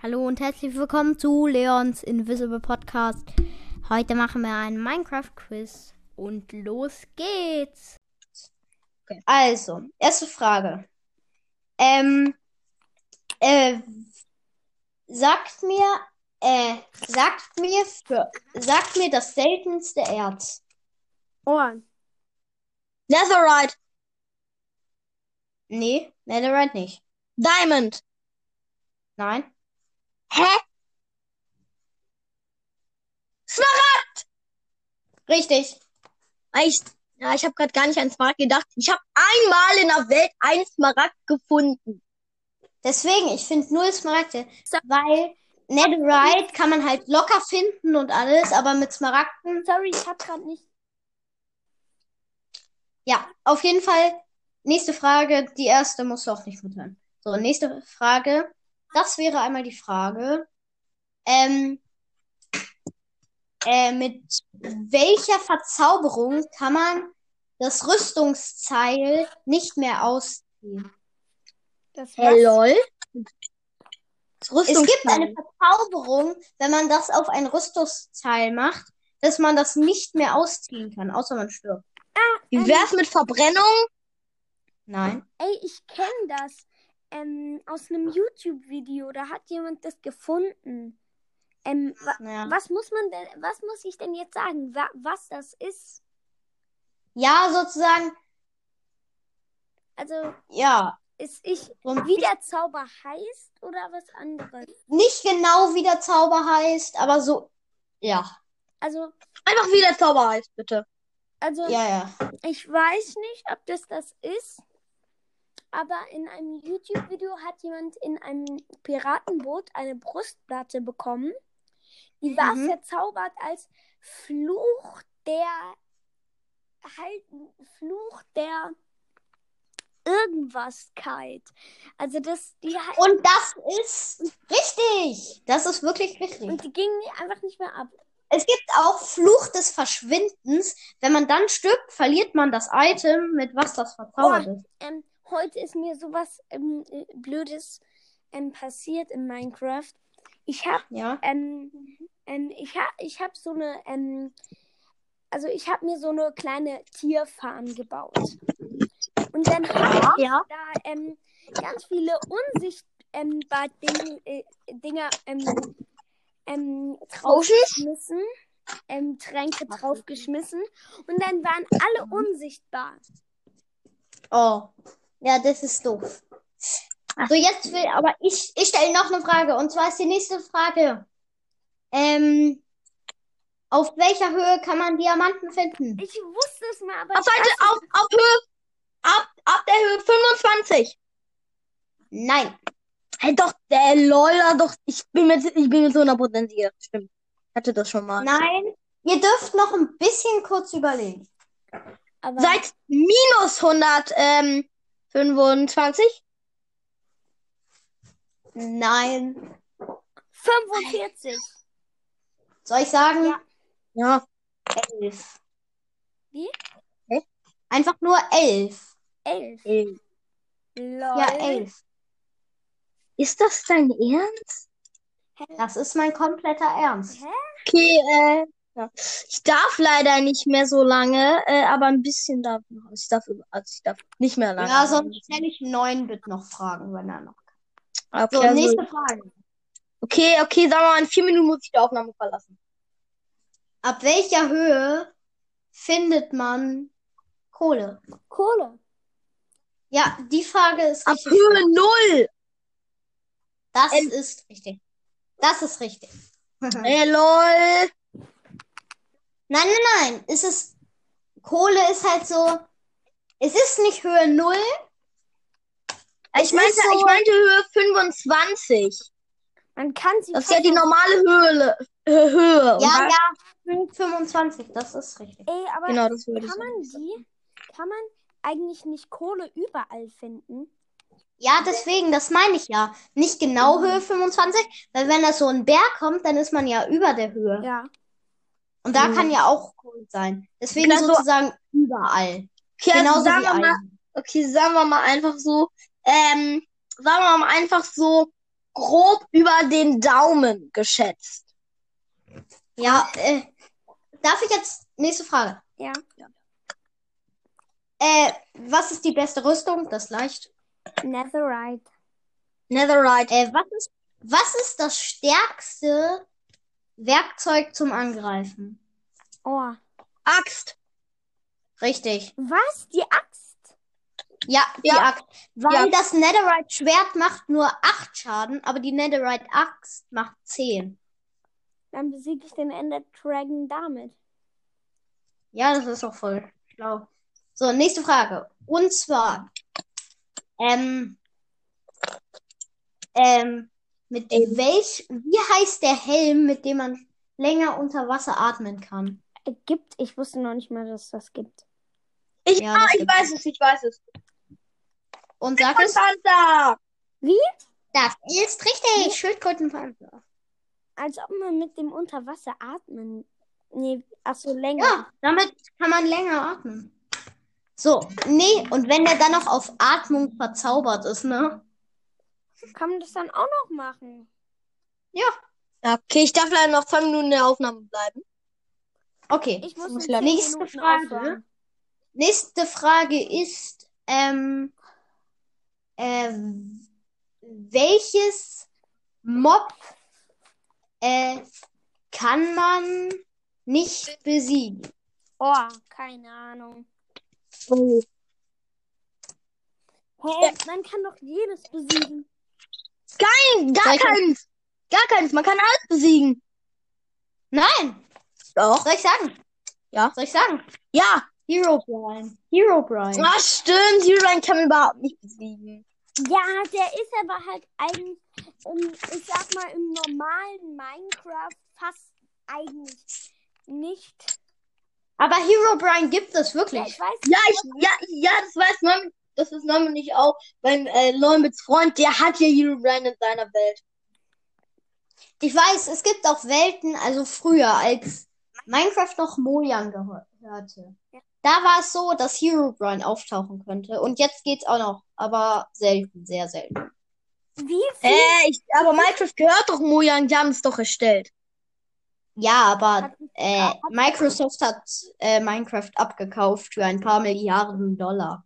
Hallo und herzlich willkommen zu Leons Invisible Podcast. Heute machen wir einen Minecraft-Quiz und los geht's. Okay. Also, erste Frage. Ähm, äh, sagt mir, äh, sagt mir, für, sagt mir das seltenste Erz. Ohren. Netherite. Nee, Netherite nicht. Diamond. Nein. Hä? Smaragd. Richtig. Ich, ja, ich habe gerade gar nicht an Smaragd gedacht. Ich habe einmal in der Welt einen Smaragd gefunden. Deswegen, ich finde null Smaragde, weil Netherite kann man halt locker finden und alles, aber mit Smaragden. Sorry, ich hab grad nicht. Ja, auf jeden Fall. Nächste Frage. Die erste musst du auch nicht mithören. So, nächste Frage. Das wäre einmal die Frage. Ähm, äh, mit welcher Verzauberung kann man das Rüstungsteil nicht mehr ausziehen? Das Hey, lol. Das Es gibt eine Verzauberung, wenn man das auf ein Rüstungsteil macht, dass man das nicht mehr ausziehen kann, außer man stirbt. Wie wär's mit Verbrennung? Nein. Ey, ich kenne das ähm, aus einem YouTube-Video. Da hat jemand das gefunden. Ähm, wa Ja. was muss man denn, was muss ich denn jetzt sagen, wa was das ist? Ja, sozusagen, Also, ja. ist ich, ein wie der Zauber heißt oder was anderes? nicht genau wie der Zauber heißt, aber so, ja. Also, Einfach wie der Zauber heißt, bitte. also, Ja, ja. ich weiß nicht, ob das das ist. Aber in einem YouTube-Video hat jemand in einem Piratenboot eine Brustplatte bekommen. Die war Mhm. verzaubert als Fluch der halt Fluch der Irgendwaskeit. Also das, die halt, Und das ist richtig. Das ist wirklich richtig. und die ging einfach nicht mehr ab. Es gibt auch Fluch des Verschwindens. Wenn man dann stirbt, verliert man das Item, mit was das verzaubert ist. Ähm, heute ist mir sowas ähm, äh, Blödes ähm, passiert in Minecraft. Ich habe Ja. ähm, ähm, ich habe ich hab so eine, ähm, also ich habe mir so eine kleine Tierfarm gebaut. Und dann habe ich Ja. da ähm, ganz viele unsichtbar Ding, äh, Dinger ähm, ähm, draufgeschmissen. Ähm, Tränke draufgeschmissen. Und dann waren alle unsichtbar. Oh. Ja, das ist doof. So, jetzt will, aber ich, ich stelle noch eine Frage. Und zwar ist die nächste Frage. Ähm, auf welcher Höhe kann man Diamanten finden? Ich wusste es mal, aber Auf Seite, auf, auf Höhe, ab, ab der Höhe 25. Nein. Hey, doch, der Lola, doch, ich bin mir, ich bin mir zu 100% sicher. Stimmt. Ich hatte das schon mal. Nein. Ihr dürft noch ein bisschen kurz überlegen. aber Seit minus 125? Nein. 45. Soll ich sagen? Ja. Ja. Elf. Wie? Hä? Einfach nur elf. 11. Ey. Lol. Ja, elf. Ist das dein Ernst? Das ist mein kompletter Ernst. Okay, äh, ja. Ich darf leider nicht mehr so lange, äh, aber ein bisschen darf ich noch. Ich darf, also ich darf nicht mehr lange. Ja, sonst stelle ich neun Bit noch Fragen, wenn er noch kann. Okay, So, also, nächste Frage. okay, okay, sagen wir mal, in vier Minuten muss ich die Aufnahme verlassen. Ab welcher Höhe findet man Kohle? Kohle. Ja, die Frage ist Ab. Höhe null. Das Ähm. ist richtig. Das ist richtig. nein, Ey, lol. Nein, nein. Es ist, Kohle ist halt so, es ist nicht Höhe null. Ich Es meinte, so- ich meinte Höhe 25. Man kann sie Das ist ja die normale Höhe. Hö- Höhe. Ja, da- ja, 25, das ist richtig. Ey, aber Genau, das würde ich kann man sagen. die, kann man eigentlich nicht Kohle überall finden? Ja, deswegen, das meine ich ja. Nicht genau Höhe 25, weil wenn das so ein Berg kommt, dann ist man ja über der Höhe. Ja. Und da Mhm. kann ja auch Kohle sein. Deswegen Also- sozusagen überall. Okay, also Genauso sagen wie wir mal, okay, sagen wir mal einfach so, ähm, sagen wir mal einfach so, grob über den Daumen geschätzt. Ja, äh, darf ich jetzt nächste Frage? Ja. Äh, was ist die beste Rüstung? Das leicht. Netherite. Netherite. Äh, was ist, was ist das stärkste Werkzeug zum Angreifen? Oh. Axt. Richtig. Was? Die Axt? Ja, die Ja. Axt. Weil Ja. das Netherite Schwert macht nur 8 Schaden, aber die Netherite Axt macht 10. Dann besiege ich den Ender Dragon damit. Ja, das ist auch voll schlau. So, nächste Frage. Und zwar, ähm, ähm, mit welch, wie heißt der Helm, mit dem man länger unter Wasser atmen kann? Gibt, ich wusste noch nicht mal, dass es das gibt. Ich, Ja, ah, ich gibt weiß es, ich weiß es. Und sag es, Panzer. das ist richtig, Schildkrötenpanzer. Als ob man mit dem Unterwasser atmen. Nee, ach so, länger. Ja, damit kann man länger atmen. So, nee, und wenn der dann noch auf Atmung verzaubert ist, ne? Kann man das dann auch noch machen? Ja, Okay, ich darf leider noch zwei Minuten in der Aufnahme bleiben. Okay. Ich muss leider- 10 Nächste Minuten Frage. aufhören. Nächste Frage ist, ähm, ähm, welches Mob äh, kann man nicht besiegen? Oh, keine Ahnung. Oh. Hä? Man kann doch jedes besiegen. Nein, gar Soll keins. Gar keins. Man kann alles besiegen. Nein, Doch. soll ich sagen? Ja. Soll ich sagen? Ja. Hero Brian. Hero Brian. Ah, stimmt. Herobrine kann man überhaupt nicht besiegen. Ja, der ist aber halt eigentlich, im, ich sag mal, im normalen Minecraft fast eigentlich nicht. Aber Hero Brian gibt es Ja, wirklich. ich weiß Ja, ich, ja, ja, das weiß Neumann, das ist nicht auch. Beim äh, Neumans Freund, der hat ja Herobrine in seiner Welt. Ich weiß, es gibt auch Welten, also früher, als Minecraft noch Mojang gehörte. Da war es so, dass Herobrine auftauchen könnte. Und jetzt geht's auch noch, aber selten, sehr selten. Wie viel? Äh, ich, aber Minecraft gehört doch Mojang, die haben es doch erstellt. Ja, aber äh, Microsoft hat äh, Minecraft abgekauft für ein paar Milliarden Dollar.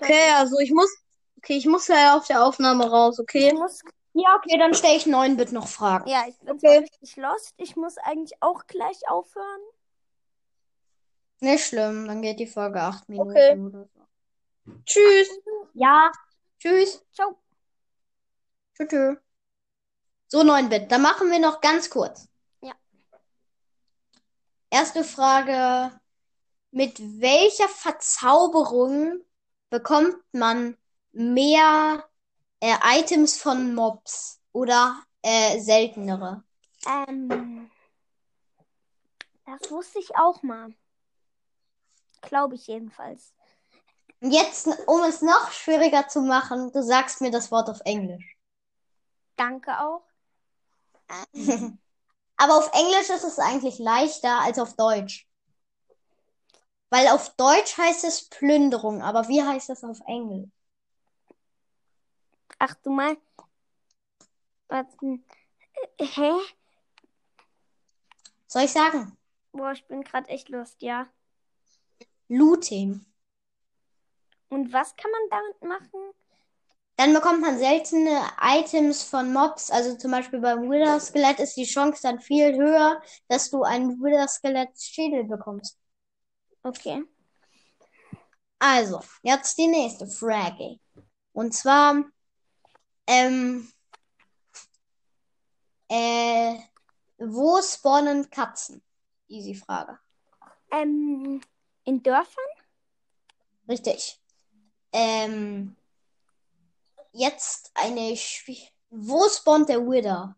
Okay, also ich muss, okay, ich muss ja auf der Aufnahme raus, Ich okay? muss, Ja, okay, dann stelle ich 9-Bit noch Fragen. ja, ich bin Okay. richtig lost. Ich muss eigentlich auch gleich aufhören. Nicht schlimm, dann geht die Folge 8 Minuten Okay. oder so. Tschüss. Ja, tschüss. Ciao. Tschüss. tschüss. So, 9-Bit. Dann machen wir noch ganz kurz. Ja. Erste Frage. Mit welcher Verzauberung bekommt man mehr äh, Items von Mobs oder äh, seltenere? Ähm, das wusste ich auch mal. Glaube ich jedenfalls. Jetzt, um es noch schwieriger zu machen, du sagst mir das Wort auf Englisch. Danke auch. Aber auf Englisch ist es eigentlich leichter als auf Deutsch. Weil auf Deutsch heißt es Plünderung, aber wie heißt das auf Englisch? Ach du mal. Warte. Hä? Soll ich sagen? Boah, ich bin gerade echt lust, ja. Looting. Und was kann man damit machen? Dann bekommt man seltene Items von Mobs. Also zum Beispiel beim Wither Skelett ist die Chance dann viel höher, dass du einen Wither Skelett Schädel bekommst. Okay. Also, jetzt die nächste Frage. Und zwar, ähm, äh, wo spawnen Katzen? Easy Frage. Ähm, in Dörfern? Richtig. Ähm, jetzt eine, Schwi- wo spawnt der Wither?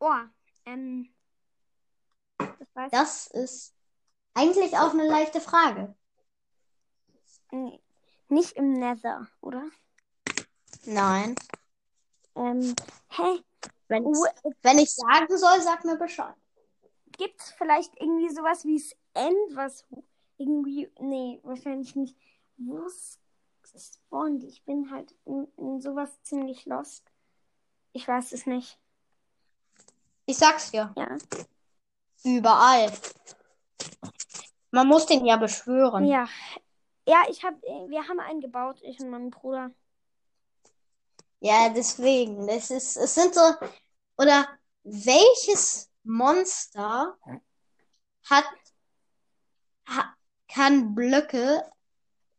Oh, ähm. Das Das ist eigentlich auch eine leichte Frage. ich nicht im Nether, oder? Nein. Ähm, hä? Wenn, wenn ich sagen soll, sag mir Bescheid. Gibt's vielleicht irgendwie sowas wie das End, was irgendwie. Nee, wahrscheinlich nicht. Wo spawnen die? Ich bin halt in, in sowas ziemlich lost. Ich weiß es nicht. Ich sag's dir. Ja. Überall. Man muss den ja beschwören. Ja. Ja, ich hab, wir haben einen gebaut, ich und mein Bruder. Ja, deswegen. Das ist, es sind so, oder welches Monster hat, ha, kann Blöcke,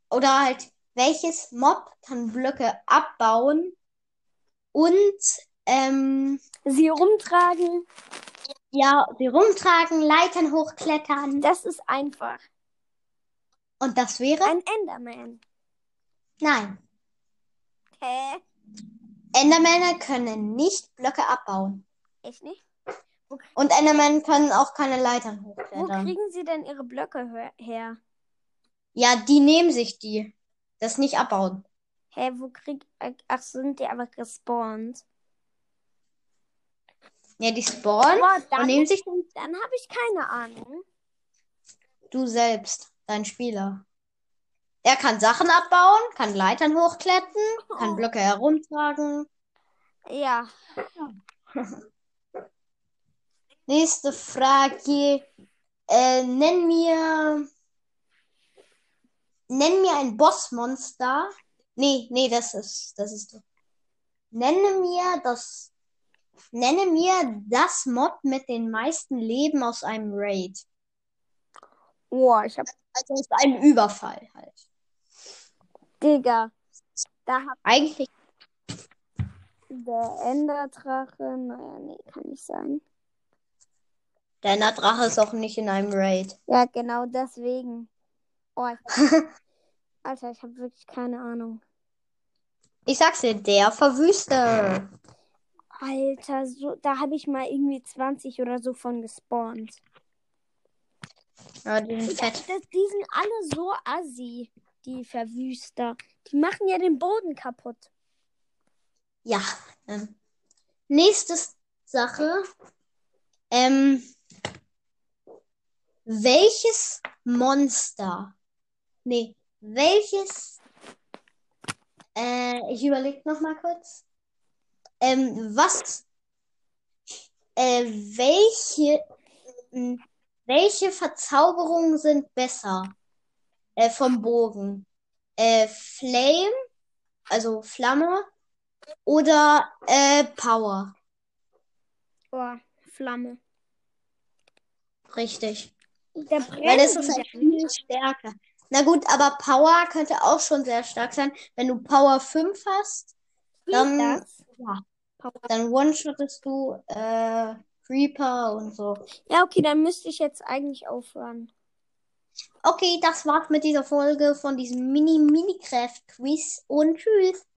oder halt, welches Mob kann Blöcke abbauen und, ähm, Sie rumtragen, ja, sie rumtragen, Leitern hochklettern. das ist einfach. Und das wäre? Ein Enderman. Nein. Hä? Endermänner können nicht Blöcke abbauen. Echt nicht? Und Endermänner können auch keine Leitern Wo hochklettern. kriegen sie denn ihre Blöcke her? Ja, die nehmen sich die. Das nicht abbauen. Hä, wo krieg. äh, Ach, sind die einfach gespawnt? Ja, die spawnen Boah, und dann, nehmen sich dann dann habe ich keine Ahnung. du selbst, dein Spieler. Er kann Sachen abbauen, kann Leitern hochklettern, kann Oh. Blöcke herumtragen. Ja. Nächste Frage. Äh, nenn mir, nenn mir ein Bossmonster. Nee, nee, das ist, das ist. Nenne mir das, nenne mir das Mod mit den meisten Leben aus einem Raid. Boah, ich hab. Also ist ein Überfall halt. Digga. Da hab Eigentlich, der Enderdrache. Naja, nee, kann nicht sein. der Drache ist auch nicht in einem Raid. Ja, genau deswegen. Oh, ich hab, Alter, ich habe wirklich keine Ahnung. Ich sag's dir, der Verwüster. Alter, so, da habe ich mal irgendwie 20 oder so von gespawnt. Ja, die sind Das, fett. die sind alle so assi, die Verwüster. Die machen ja den Boden kaputt. Ja. Ähm, nächste Sache. Ähm, welches Monster? Nee, welches? Äh, ich überlege noch mal kurz. Ähm, was? Äh, welche? mh, welche Verzauberungen sind besser? Äh, vom Bogen? Äh, Flame, also Flamme oder äh, Power? Oh, Flamme. Richtig. Der Weil das ist halt ja viel stärker. Na gut, aber Power könnte auch schon sehr stark sein. Wenn du Power 5 hast, dann, das? Dann one-shottest du äh, Creeper und so. Ja, okay, dann müsste ich jetzt eigentlich aufhören. Okay, das war's mit dieser Folge von diesem Mini-Minecraft-Quiz und tschüss.